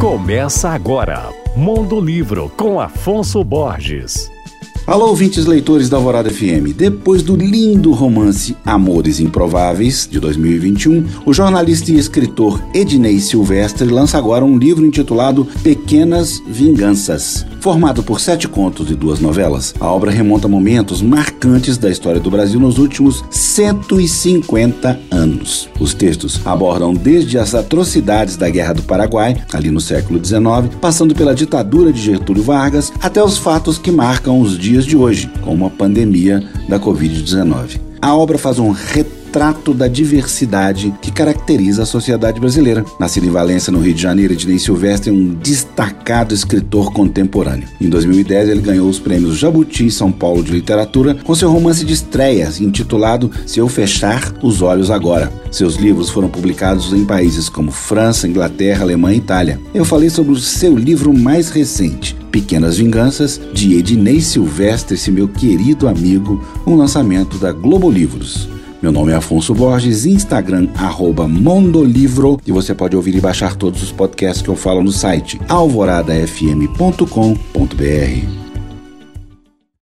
Começa agora, Mundo Livro com Afonso Borges. Alô, ouvintes leitores da Alvorada FM. Depois do lindo romance Amores Improváveis, de 2021, o jornalista e escritor Ednei Silvestre lança agora um livro intitulado Pequenas Vinganças. Formado por sete contos e duas novelas, a obra remonta momentos marcantes da história do Brasil nos últimos 150 anos. Os textos abordam desde as atrocidades da Guerra do Paraguai, ali no século XIX, passando pela ditadura de Getúlio Vargas, até os fatos que marcam os dias de hoje, como a pandemia da Covid-19. A obra faz um retrato da diversidade que caracteriza a sociedade brasileira. Nascido em Valência, no Rio de Janeiro, Ednei Silvestre é um destacado escritor contemporâneo. Em 2010, ele ganhou os prêmios Jabuti São Paulo de Literatura com seu romance de estreia, intitulado Se Eu Fechar os Olhos Agora. Seus livros foram publicados em países como França, Inglaterra, Alemanha e Itália. Eu falei sobre o seu livro mais recente, Pequenas Vinganças, de Ednei Silvestre, esse meu querido amigo, um lançamento da Globo Livros. Meu nome é Afonso Borges, Instagram, arroba Mondolivro, e você pode ouvir e baixar todos os podcasts que eu falo no site alvoradafm.com.br.